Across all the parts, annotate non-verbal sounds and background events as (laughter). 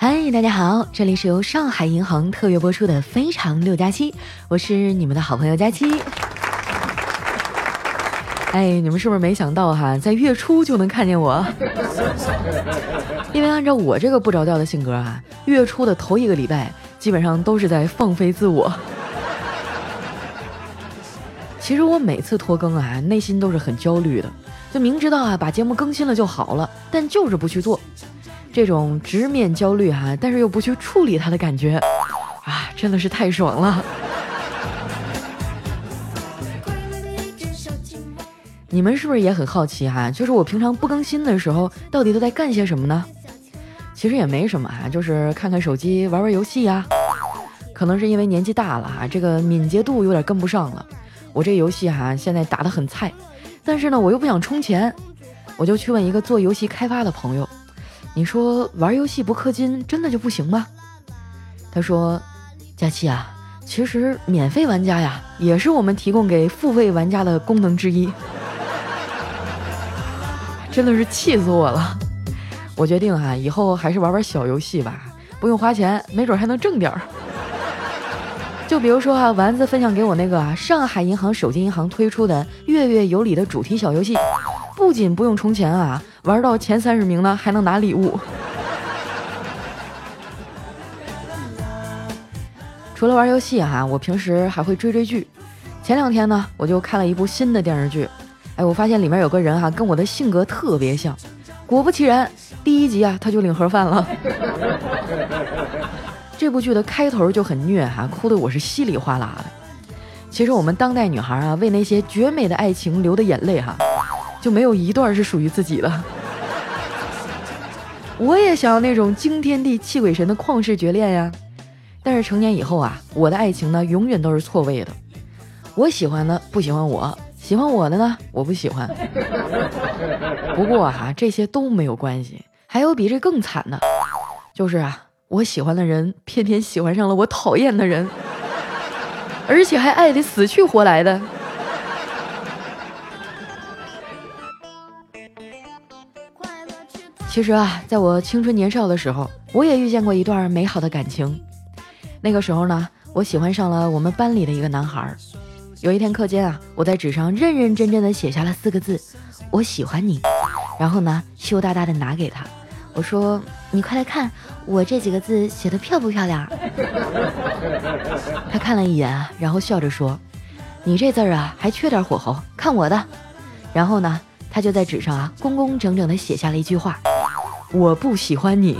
嗨，大家好，这里是由上海银行特约播出的《非常六加七》，我是你们的好朋友佳期。哎，你们是不是没想到哈，在月初就能看见我？因为按照我这个不着调的性格啊，月初的头一个礼拜基本上都是在放飞自我。其实我每次拖更啊，内心都是很焦虑的，就明知道啊把节目更新了就好了，但就是不去做。这种直面焦虑哈，但是又不去处理它的感觉，啊，真的是太爽了。你们是不是也很好奇哈？就是我平常不更新的时候，到底都在干些什么呢？其实也没什么啊，就是看看手机，玩玩游戏呀。可能是因为年纪大了哈，这个敏捷度有点跟不上了。我这游戏哈，现在打得很菜，但是呢，我又不想充钱，我就去问一个做游戏开发的朋友。你说玩游戏不氪金真的就不行吗？他说：“佳期啊，其实免费玩家呀也是我们提供给付费玩家的功能之一。”真的是气死我了！我决定啊，以后还是玩玩小游戏吧，不用花钱，没准还能挣点儿。就比如说啊，丸子分享给我那个，上海银行手机银行推出的“月月有礼”的主题小游戏。不仅不用充钱啊，玩到前三十名呢，还能拿礼物。除了玩游戏哈，我平时还会追追剧。前两天呢，我就看了一部新的电视剧。哎，我发现里面有个人哈，跟我的性格特别像。果不其然，第一集啊，他就领盒饭了。这部剧的开头就很虐哈，哭的我是稀里哗啦的。其实我们当代女孩啊，为那些绝美的爱情流的眼泪哈。就没有一段是属于自己的。我也想要那种惊天地泣鬼神的旷世绝恋呀，但是成年以后啊，我的爱情呢永远都是错位的。我喜欢的不喜欢我，喜欢我的呢我不喜欢。不过哈，这些都没有关系，还有比这更惨的，就是啊，我喜欢的人偏偏喜欢上了我讨厌的人，而且还爱得死去活来的。其实啊，在我青春年少的时候，我也遇见过一段美好的感情。那个时候呢，我喜欢上了我们班里的一个男孩。有一天课间啊，我在纸上认认真真的写下了四个字：“我喜欢你。”然后呢，羞答答的拿给他，我说：“你快来看，我这几个字写的漂不漂亮？” (laughs) 他看了一眼啊，然后笑着说：“你这字儿啊，还缺点火候，看我的。”然后呢，他就在纸上啊，工工整整的写下了一句话。我不喜欢你。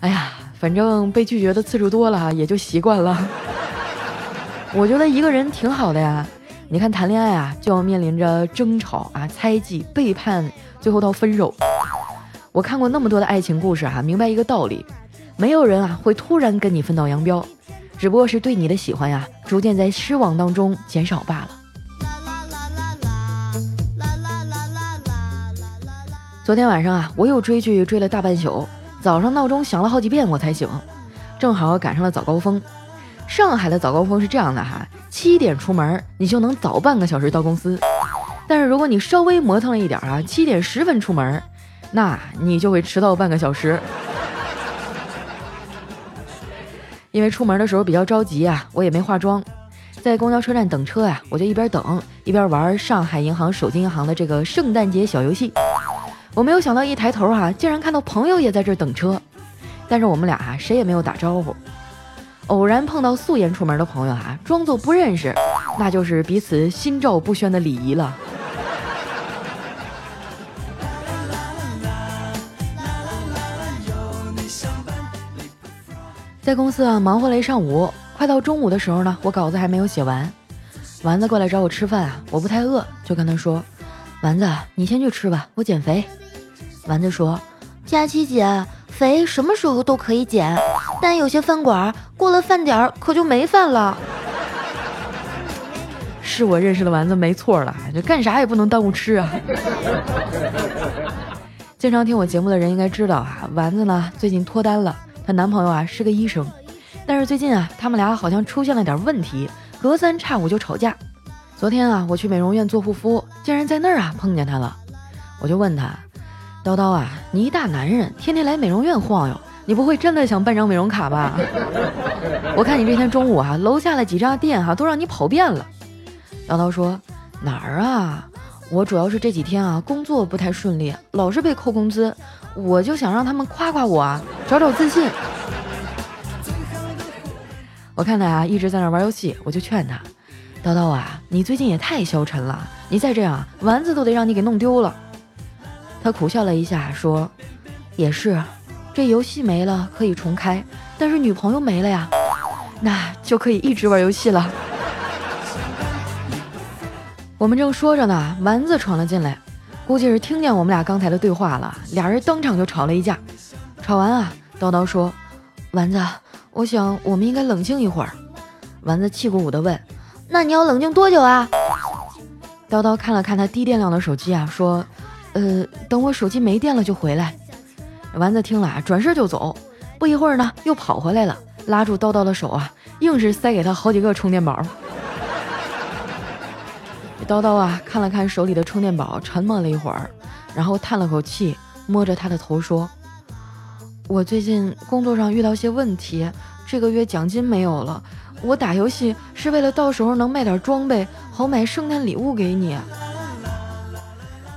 哎呀，反正被拒绝的次数多了，也就习惯了。我觉得一个人挺好的呀。你看谈恋爱啊，就要面临着争吵啊、猜忌、背叛，最后到分手。我看过那么多的爱情故事啊，明白一个道理：没有人啊会突然跟你分道扬镳，只不过是对你的喜欢呀，逐渐在失望当中减少罢了。昨天晚上啊，我又追剧追了大半宿，早上闹钟响了好几遍我才醒，正好赶上了早高峰。上海的早高峰是这样的哈，七点出门你就能早半个小时到公司，但是如果你稍微磨蹭了一点啊，七点十分出门，那你就会迟到半个小时。因为出门的时候比较着急啊，我也没化妆，在公交车站等车呀，我就一边等一边玩上海银行手机银行的这个圣诞节小游戏。我没有想到，一抬头哈，竟然看到朋友也在这等车，但是我们俩啊谁也没有打招呼。偶然碰到素颜出门的朋友哈，装作不认识，那就是彼此心照不宣的礼仪了。在公司啊忙活了一上午，快到中午的时候呢，我稿子还没有写完。丸子过来找我吃饭啊，我不太饿，就跟他说：“丸子，你先去吃吧，我减肥。”丸子说：“佳琪姐，肥什么时候都可以减，但有些饭馆过了饭点儿可就没饭了。(laughs) ”是我认识的丸子没错了，这干啥也不能耽误吃啊。(laughs) 经常听我节目的人应该知道啊，丸子呢最近脱单了，她男朋友啊是个医生，但是最近啊他们俩好像出现了点问题，隔三差五就吵架。昨天啊我去美容院做护肤，竟然在那儿啊碰见他了，我就问他。叨叨啊，你一大男人，天天来美容院晃悠，你不会真的想办张美容卡吧？(laughs) 我看你这天中午啊，楼下的几家店哈都让你跑遍了。叨叨说哪儿啊？我主要是这几天啊工作不太顺利，老是被扣工资，我就想让他们夸夸我啊，找找自信。我看他啊一直在那玩游戏，我就劝他，叨叨啊，你最近也太消沉了，你再这样，丸子都得让你给弄丢了。他苦笑了一下，说，也是，这游戏没了可以重开，但是女朋友没了呀，那就可以一直玩游戏了。我们正说着呢，丸子闯了进来，估计是听见我们俩刚才的对话了，俩人当场就吵了一架。吵完啊，叨叨说：“丸子，我想我们应该冷静一会儿。”丸子气鼓鼓地问：“那你要冷静多久啊？”叨叨看了看他低电量的手机啊，说：“呃，等我手机没电了就回来。”丸子听了啊，转身就走。不一会儿呢，又跑回来了，拉住叨叨的手啊，硬是塞给他好几个充电宝。叨叨啊，看了看手里的充电宝，沉默了一会儿，然后叹了口气，摸着他的头说：“我最近工作上遇到些问题，这个月奖金没有了。我打游戏是为了到时候能卖点装备，好买圣诞礼物给你。”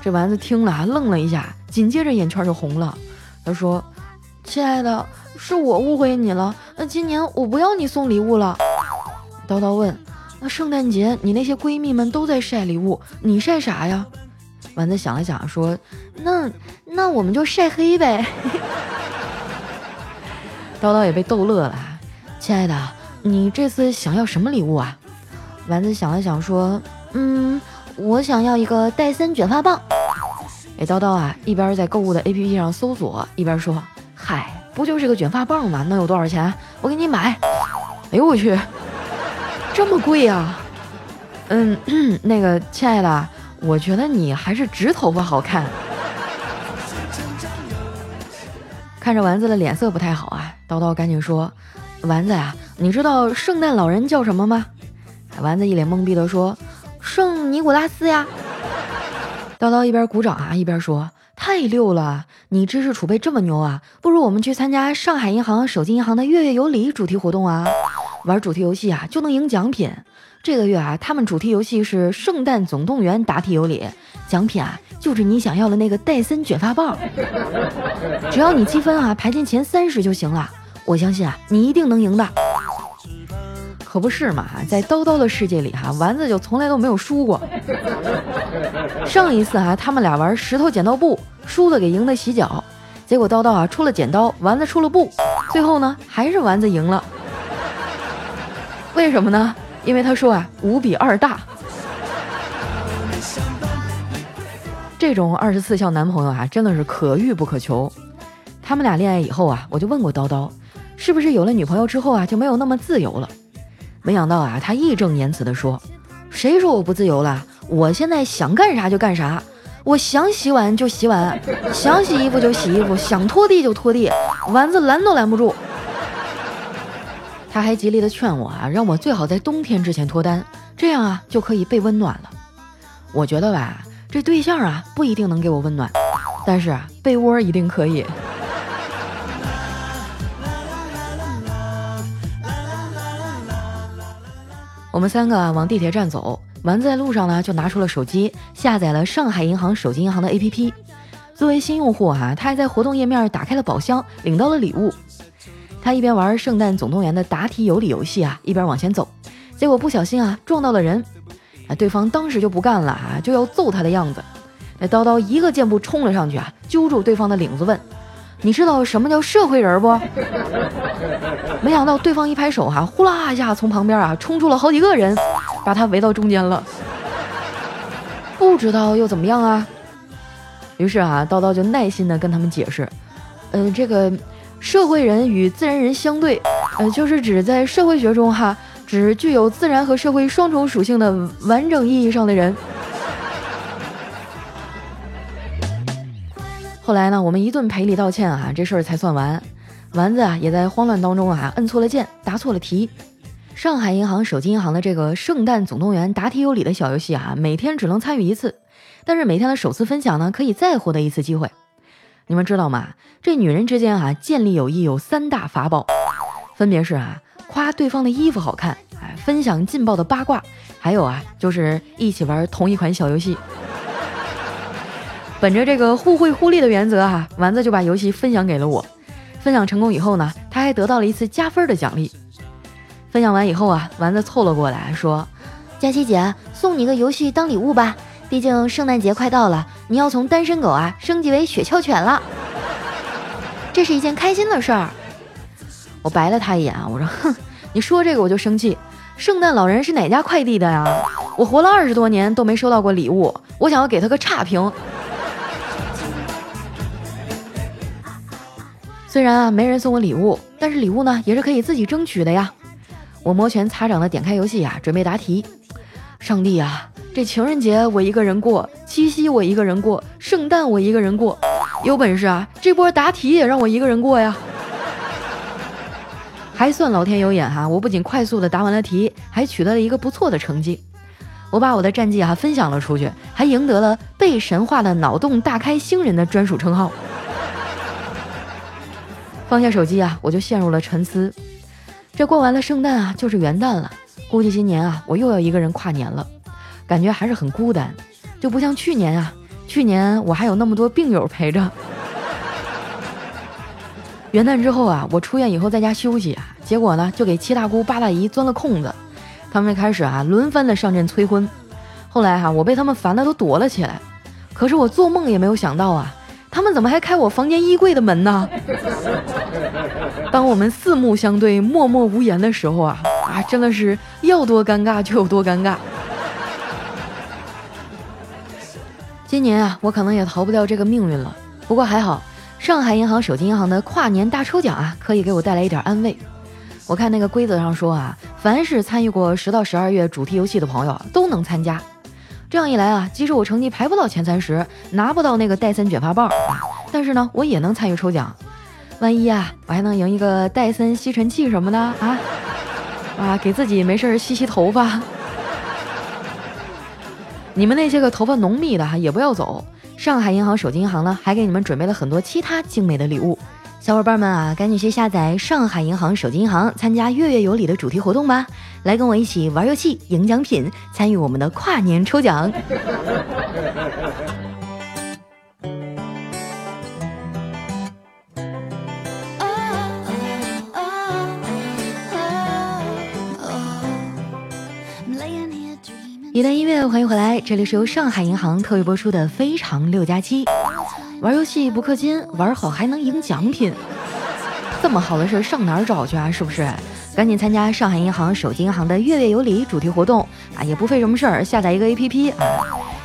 这丸子听了还，愣了一下，紧接着眼圈就红了。他说：“亲爱的，是我误会你了。那今年我不要你送礼物了。”叨叨问。那圣诞节你那些闺蜜们都在晒礼物，你晒啥呀？丸子想了想说：“那那我们就晒黑呗。(laughs) ”叨叨也被逗乐了。亲爱的，你这次想要什么礼物啊？丸子想了想说：“嗯，我想要一个戴森卷发棒。”哎，叨叨啊，一边在购物的 APP 上搜索，一边说：“嗨，不就是个卷发棒吗？能有多少钱？我给你买。”哎呦我去！这么贵呀？嗯，(clears throat) 那个亲爱的，我觉得你还是直头发好看。看着丸子的脸色不太好啊，叨叨赶紧说：“丸子呀，你知道圣诞老人叫什么吗？”丸子一脸懵逼的说：“圣尼古拉斯呀。”叨叨一边鼓掌啊，一边说：“太溜了，你知识储备这么牛啊，不如我们去参加上海银行手机银行的月月有礼主题活动啊。”玩主题游戏啊，就能赢奖品。这个月啊，他们主题游戏是《圣诞总动员》，答题有礼，奖品啊就是你想要的那个戴森卷发棒。只要你积分啊排进前三十就行了，我相信啊你一定能赢的。可不是嘛，在叨叨的世界里哈，丸子就从来都没有输过。上一次啊，他们俩玩石头剪刀布，输的给赢的洗脚，结果叨叨啊出了剪刀，丸子出了布，最后呢还是丸子赢了。为什么呢？因为他说啊，五比二大。这种二十四孝男朋友啊，真的是可遇不可求。他们俩恋爱以后啊，我就问过叨叨，是不是有了女朋友之后啊，就没有那么自由了？没想到啊，他义正言辞地说：“谁说我不自由了？我现在想干啥就干啥，我想洗碗就洗碗，想洗衣服就洗衣服，想拖地就拖地，丸子拦都拦不住。”他还极力的劝我啊，让我最好在冬天之前脱单，这样啊就可以被温暖了。我觉得吧，这对象啊不一定能给我温暖，但是啊被窝一定可以。我们三个啊往地铁站走，丸子在路上呢就拿出了手机，下载了上海银行手机银行的 APP。作为新用户哈，他还在活动页面打开了宝箱，领到了礼物。他一边玩《圣诞总动员》的答题有礼游戏啊，一边往前走，结果不小心啊撞到了人，啊，对方当时就不干了啊，就要揍他的样子。那叨叨一个箭步冲了上去啊，揪住对方的领子问：“你知道什么叫社会人不？” (laughs) 没想到对方一拍手哈，呼啦一下从旁边啊冲出了好几个人，把他围到中间了。不知道又怎么样啊？于是啊，叨叨就耐心的跟他们解释：“嗯，这个。”社会人与自然人相对，呃，就是指在社会学中哈，指具有自然和社会双重属性的完整意义上的人。后来呢，我们一顿赔礼道歉啊，这事儿才算完。丸子啊，也在慌乱当中啊，摁错了键，答错了题。上海银行手机银行的这个圣诞总动员答题有礼的小游戏啊，每天只能参与一次，但是每天的首次分享呢，可以再获得一次机会。你们知道吗？这女人之间啊，建立友谊有三大法宝，分别是啊，夸对方的衣服好看，哎，分享劲爆的八卦，还有啊，就是一起玩同一款小游戏。本着这个互惠互利的原则哈，丸子就把游戏分享给了我。分享成功以后呢，他还得到了一次加分的奖励。分享完以后啊，丸子凑了过来说：“佳琪姐，送你个游戏当礼物吧，毕竟圣诞节快到了，你要从单身狗啊升级为雪橇犬了。”这是一件开心的事儿，我白了他一眼啊，我说：“哼，你说这个我就生气。圣诞老人是哪家快递的呀？我活了二十多年都没收到过礼物，我想要给他个差评。”虽然啊没人送我礼物，但是礼物呢也是可以自己争取的呀。我摩拳擦掌的点开游戏啊，准备答题。上帝啊，这情人节我一个人过，七夕我一个人过，圣诞我一个人过。有本事啊，这波答题也让我一个人过呀！(laughs) 还算老天有眼哈，我不仅快速的答完了题，还取得了一个不错的成绩。我把我的战绩啊分享了出去，还赢得了被神话的脑洞大开星人的专属称号。放下手机啊，我就陷入了沉思。这过完了圣诞啊，就是元旦了，估计今年啊，我又要一个人跨年了，感觉还是很孤单，就不像去年啊。去年我还有那么多病友陪着。元旦之后啊，我出院以后在家休息啊，结果呢就给七大姑八大姨钻了空子，他们开始啊轮番的上阵催婚。后来哈，我被他们烦的都躲了起来。可是我做梦也没有想到啊，他们怎么还开我房间衣柜的门呢？当我们四目相对、默默无言的时候啊啊，真的是要多尴尬就有多尴尬。今年啊，我可能也逃不掉这个命运了。不过还好，上海银行手机银行的跨年大抽奖啊，可以给我带来一点安慰。我看那个规则上说啊，凡是参与过十到十二月主题游戏的朋友都能参加。这样一来啊，即使我成绩排不到前三十，拿不到那个戴森卷发棒，但是呢，我也能参与抽奖。万一啊，我还能赢一个戴森吸尘器什么的啊啊，给自己没事吸吸头发。你们那些个头发浓密的哈，也不要走。上海银行手机银行呢，还给你们准备了很多其他精美的礼物。小伙伴们啊，赶紧去下载上海银行手机银行，参加月月有礼的主题活动吧！来跟我一起玩游戏、赢奖品，参与我们的跨年抽奖。一段音乐，欢迎回来，这里是由上海银行特约播出的《非常六加七》。玩游戏不氪金，玩好还能赢奖品，这么好的事上哪儿找去啊？是不是？赶紧参加上海银行手机银行的月月有礼主题活动啊！也不费什么事儿，下载一个 APP。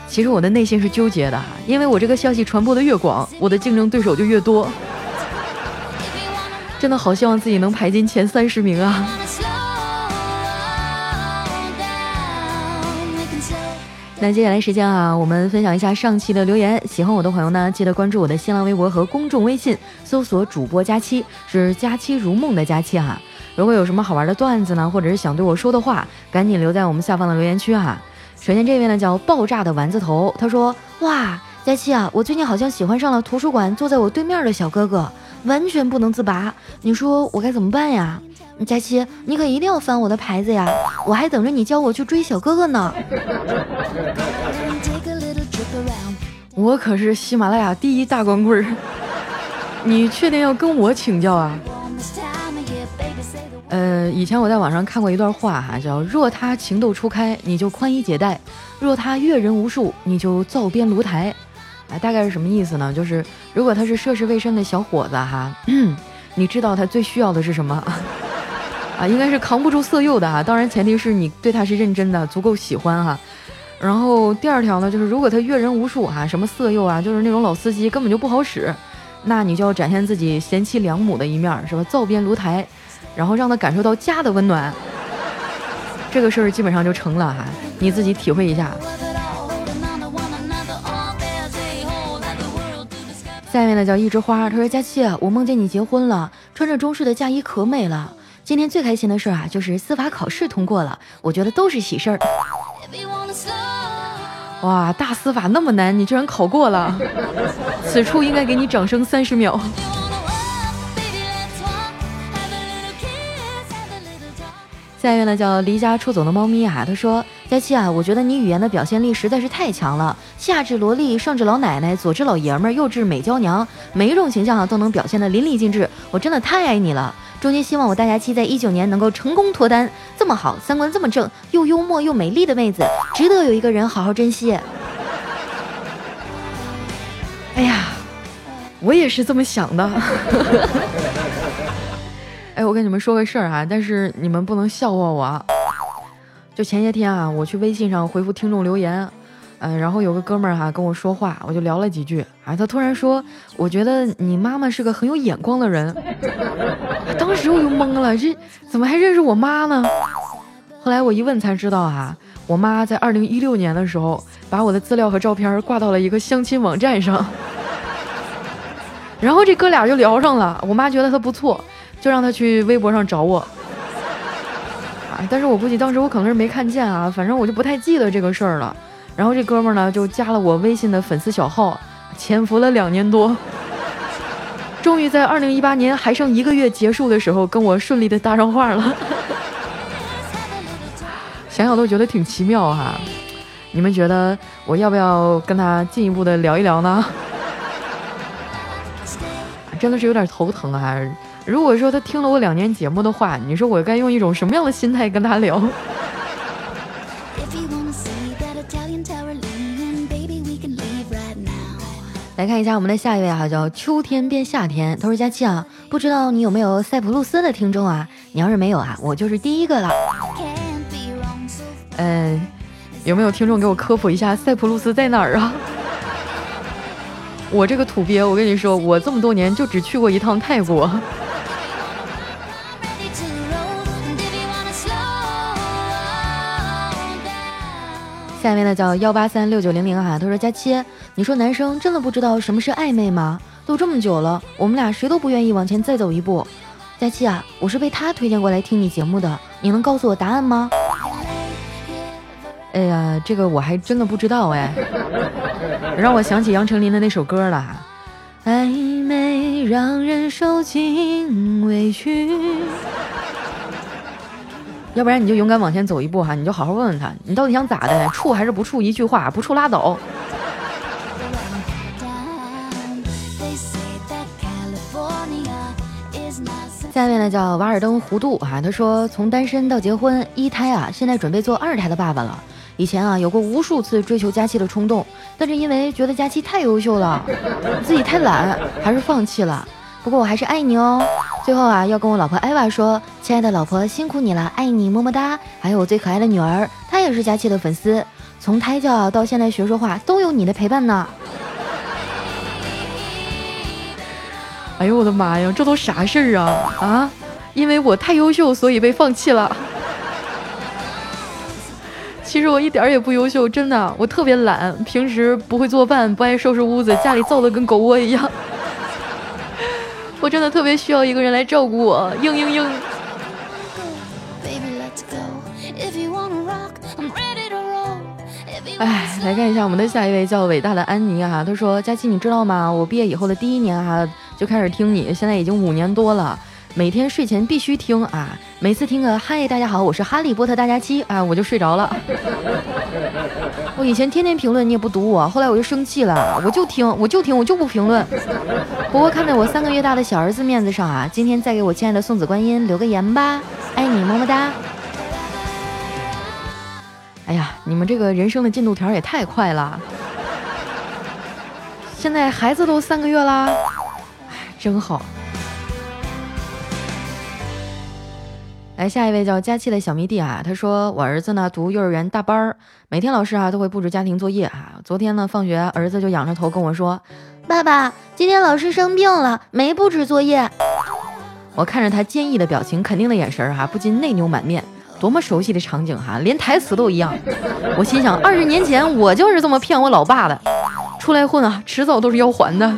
其实我的内心是纠结的，因为我这个消息传播的越广，我的竞争对手就越多。真的好希望自己能排进前三十名啊！那接下来时间啊，我们分享一下上期的留言。喜欢我的朋友呢，记得关注我的新浪微博和公众微信，搜索主播佳期，是佳期如梦的佳期哈。如果有什么好玩的段子呢，或者是想对我说的话，赶紧留在我们下方的留言区哈。首先这位呢叫爆炸的丸子头，他说：哇，佳期啊，我最近好像喜欢上了图书馆坐在我对面的小哥哥，完全不能自拔，你说我该怎么办呀？佳期，你可一定要翻我的牌子呀！我还等着你教我去追小哥哥呢。我可是喜马拉雅第一大光棍儿，你确定要跟我请教啊？呃，以前我在网上看过一段话哈，叫“若他情窦初开，你就宽衣解带；若他阅人无数，你就灶边炉台。”啊，大概是什么意思呢？就是如果他是涉世未深的小伙子哈，(clears throat) 你知道他最需要的是什么？(laughs) 啊，应该是扛不住色诱的哈，当然前提是你对他是认真的，足够喜欢哈。然后第二条呢，就是如果他阅人无数哈，什么色诱啊，就是那种老司机根本就不好使，那你就要展现自己贤妻良母的一面，是吧？灶边炉台，然后让他感受到家的温暖，这个事儿基本上就成了哈，你自己体会一下。下面呢叫一枝花，他说佳期，我梦见你结婚了，穿着中式的嫁衣可美了。今天最开心的事啊，就是司法考试通过了，我觉得都是喜事儿。哇，大司法那么难，你居然考过了，此处应该给你掌声三十秒。下一位呢叫离家出走的猫咪啊，他说：佳期啊，我觉得你语言的表现力实在是太强了，下至萝莉，上至老奶奶，左至老爷们儿，右至美娇娘，每一种形象啊都能表现的淋漓尽致，我真的太爱你了。衷心希望我大佳期在一九年能够成功脱单，这么好，三观这么正，又幽默又美丽的妹子，值得有一个人好好珍惜。哎呀，我也是这么想的。(laughs) 哎，我跟你们说个事儿啊，但是你们不能笑话我。就前些天啊，我去微信上回复听众留言，嗯，然后有个哥们儿哈跟我说话，我就聊了几句，啊，他突然说，我觉得你妈妈是个很有眼光的人。(laughs) 当时我就懵了，这怎么还认识我妈呢？后来我一问才知道啊，我妈在二零一六年的时候，把我的资料和照片挂到了一个相亲网站上，(laughs) 然后这哥俩就聊上了。我妈觉得他不错。就让他去微博上找我，但是我估计当时我可能是没看见啊，反正我就不太记得这个事儿了。然后这哥们儿呢就加了我微信的粉丝小号，潜伏了两年多，(laughs) 终于在二零一八年还剩一个月结束的时候，跟我顺利的搭上话了。想想都觉得挺奇妙哈，你们觉得我要不要跟他进一步的聊一聊呢？(laughs) 真的是有点头疼啊！如果说他听了我两年节目的话，你说我该用一种什么样的心态跟他聊？来看一下我们的下一位哈，叫秋天变夏天。他说：“佳期啊，不知道你有没有塞浦路斯的听众啊？你要是没有啊，我就是第一个了。嗯，(laughs) 有没有听众给我科普一下塞浦路斯在哪儿啊？(laughs) 我这个土鳖，我跟你说，我这么多年就只去过一趟泰国。”下面呢叫幺八三六九零零哈，他说佳期，你说男生真的不知道什么是暧昧吗？都这么久了，我们俩谁都不愿意往前再走一步。佳期啊，我是被他推荐过来听你节目的，你能告诉我答案吗？哎呀，这个我还真的不知道哎，让我想起杨丞琳的那首歌了，暧昧让人受尽委屈。要不然你就勇敢往前走一步哈，你就好好问问他，你到底想咋的？处还是不处？一句话，不处拉倒。下面呢叫瓦尔登弧度哈，他说从单身到结婚一胎啊，现在准备做二胎的爸爸了。以前啊有过无数次追求佳期的冲动，但是因为觉得佳期太优秀了，自己太懒，还是放弃了。不过我还是爱你哦。最后啊，要跟我老婆艾娃说，亲爱的老婆，辛苦你了，爱你，么么哒。还有我最可爱的女儿，她也是佳琪的粉丝，从胎教到现在学说话，都有你的陪伴呢。哎呦我的妈呀，这都啥事儿啊啊！因为我太优秀，所以被放弃了。其实我一点也不优秀，真的，我特别懒，平时不会做饭，不爱收拾屋子，家里造的跟狗窝一样。我真的特别需要一个人来照顾我，嘤嘤嘤。哎，来看一下我们的下一位叫伟大的安妮啊，他说：佳琪，你知道吗？我毕业以后的第一年哈就开始听你，现在已经五年多了。每天睡前必须听啊！每次听个嗨，大家好，我是哈利波特大家期啊，我就睡着了。我以前天天评论，你也不读我，后来我就生气了，我就听，我就听，我就不评论。(laughs) 不过看在我三个月大的小儿子面子上啊，今天再给我亲爱的送子观音留个言吧，爱你么么哒。哎呀，你们这个人生的进度条也太快了，现在孩子都三个月啦，真好。来下一位叫佳期的小迷弟啊，他说我儿子呢读幼儿园大班儿，每天老师啊都会布置家庭作业啊。昨天呢放学，儿子就仰着头跟我说：“爸爸，今天老师生病了，没布置作业。”我看着他坚毅的表情，肯定的眼神儿哈，不禁内牛满面。多么熟悉的场景哈，连台词都一样。我心想，二十年前我就是这么骗我老爸的，出来混啊，迟早都是要还的。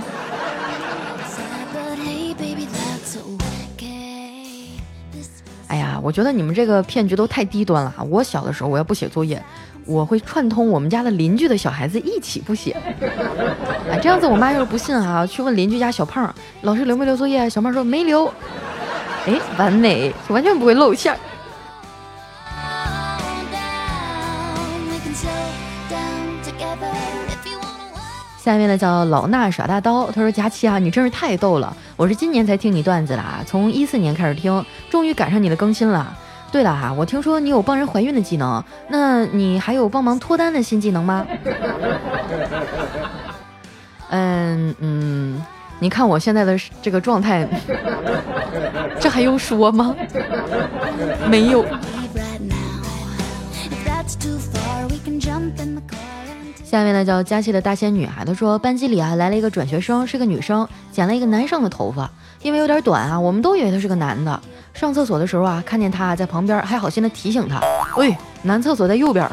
我觉得你们这个骗局都太低端了。我小的时候，我要不写作业，我会串通我们家的邻居的小孩子一起不写。哎，这样子我妈要是不信啊，去问邻居家小胖老师留没留作业？小胖说没留。哎，完美，完全不会露馅儿。下面呢叫老衲耍大刀，他说佳期啊，你真是太逗了，我是今年才听你段子的啊，从一四年开始听，终于赶上你的更新了。对了哈，我听说你有帮人怀孕的技能，那你还有帮忙脱单的新技能吗？(laughs) 嗯嗯，你看我现在的这个状态，这还用说吗？没有。下面呢叫佳琪的大仙女啊，她说班级里啊来了一个转学生，是个女生，剪了一个男生的头发，因为有点短啊，我们都以为他是个男的。上厕所的时候啊，看见他在旁边，还好心的提醒他，喂，男厕所在右边。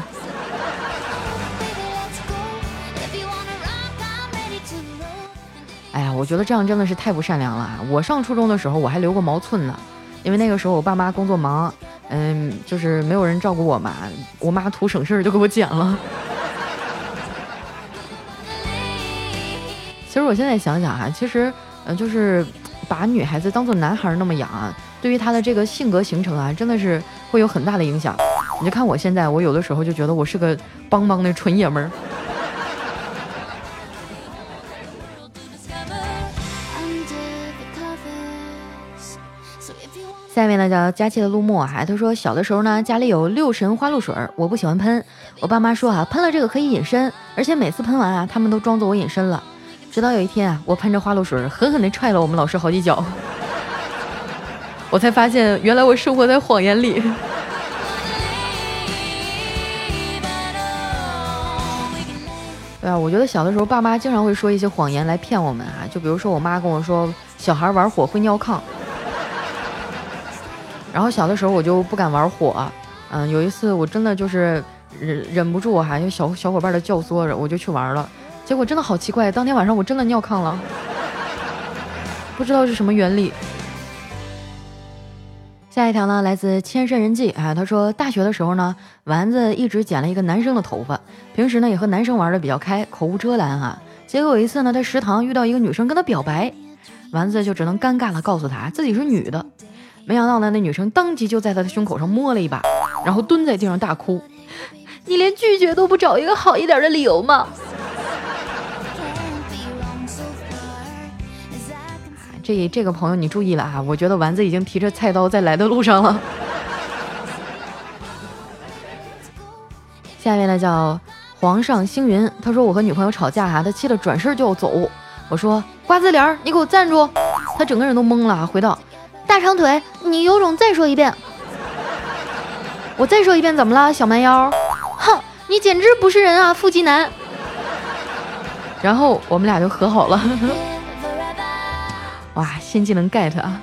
哎呀，我觉得这样真的是太不善良了啊！我上初中的时候我还留过毛寸呢，因为那个时候我爸妈工作忙，嗯，就是没有人照顾我嘛，我妈图省事就给我剪了。我现在想想哈，其实，嗯，就是把女孩子当做男孩那么养啊，对于她的这个性格形成啊，真的是会有很大的影响。你就看我现在，我有的时候就觉得我是个邦邦的纯爷们儿。(laughs) 下面呢叫佳期的陆墨哈，他说小的时候呢，家里有六神花露水，我不喜欢喷，我爸妈说啊，喷了这个可以隐身，而且每次喷完啊，他们都装作我隐身了。直到有一天啊，我喷着花露水，狠狠地踹了我们老师好几脚，我才发现原来我生活在谎言里。对啊，我觉得小的时候爸妈经常会说一些谎言来骗我们啊，就比如说我妈跟我说小孩玩火会尿炕，然后小的时候我就不敢玩火，嗯，有一次我真的就是忍忍不住哈，因为小小伙伴的教唆着，我就去玩了。结果真的好奇怪，当天晚上我真的尿炕了，不知道是什么原理。下一条呢，来自千山人迹啊，他说大学的时候呢，丸子一直剪了一个男生的头发，平时呢也和男生玩的比较开，口无遮拦啊。结果有一次呢，在食堂遇到一个女生跟他表白，丸子就只能尴尬的告诉他自己是女的。没想到呢，那女生当即就在他的胸口上摸了一把，然后蹲在地上大哭：“你连拒绝都不找一个好一点的理由吗？”这这个朋友你注意了啊！我觉得丸子已经提着菜刀在来的路上了。下面呢叫皇上星云，他说我和女朋友吵架哈，他气得转身就要走。我说瓜子脸儿，你给我站住！他整个人都懵了，回道：大长腿，你有种再说一遍。我再说一遍怎么了，小蛮腰？哼，你简直不是人啊，腹肌男。(laughs) 然后我们俩就和好了。哇，新技能 get 啊！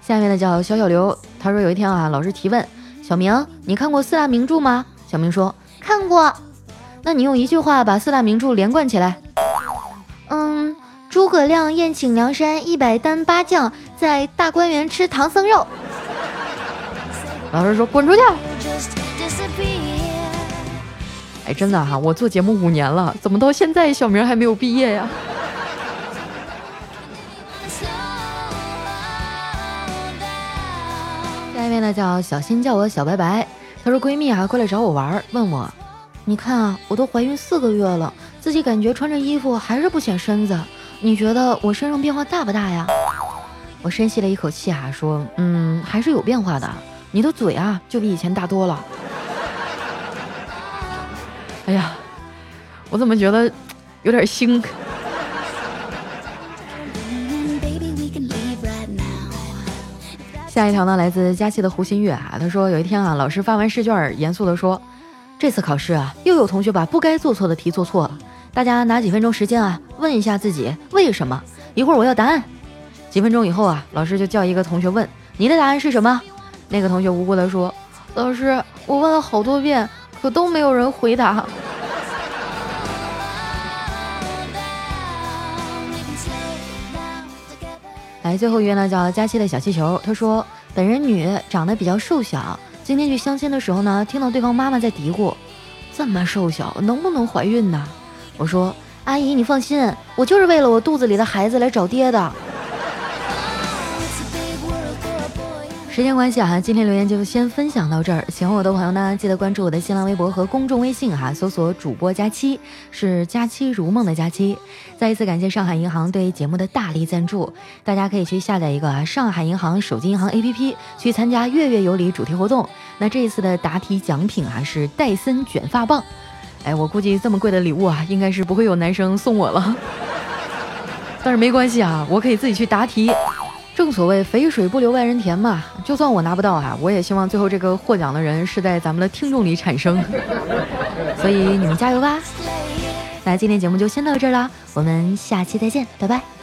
下面的叫小小刘，他说有一天啊，老师提问小明，你看过四大名著吗？小明说看过。那你用一句话把四大名著连贯起来。嗯，诸葛亮宴请梁山一百单八将，在大观园吃唐僧肉。老师说滚出去。哎，真的哈，我做节目五年了，怎么到现在小明还没有毕业呀？下一位呢叫小新叫我小白白，她说闺蜜啊过来找我玩，问我，你看啊，我都怀孕四个月了，自己感觉穿着衣服还是不显身子，你觉得我身上变化大不大呀？我深吸了一口气啊，说，嗯，还是有变化的，你的嘴啊就比以前大多了。哎呀，我怎么觉得有点腥？下一条呢，来自佳期的胡新月啊，他说有一天啊，老师发完试卷，严肃的说，这次考试啊，又有同学把不该做错的题做错了，大家拿几分钟时间啊，问一下自己为什么？一会儿我要答案。几分钟以后啊，老师就叫一个同学问，你的答案是什么？那个同学无辜的说，老师，我问了好多遍。可都没有人回答。来，最后一位呢叫佳期的小气球，他说本人女，长得比较瘦小。今天去相亲的时候呢，听到对方妈妈在嘀咕：“这么瘦小，能不能怀孕呢？”我说：“阿姨，你放心，我就是为了我肚子里的孩子来找爹的。”时间关系啊，今天留言就先分享到这儿。喜欢我的朋友呢，记得关注我的新浪微博和公众微信哈，搜索主播佳期，是佳期如梦的佳期。再一次感谢上海银行对节目的大力赞助，大家可以去下载一个啊上海银行手机银行 APP，去参加月月有礼主题活动。那这一次的答题奖品啊是戴森卷发棒，哎，我估计这么贵的礼物啊，应该是不会有男生送我了。(laughs) 但是没关系啊，我可以自己去答题。正所谓肥水不流外人田嘛，就算我拿不到哈，我也希望最后这个获奖的人是在咱们的听众里产生，(laughs) 所以你们加油吧！那今天节目就先到这儿啦，我们下期再见，拜拜。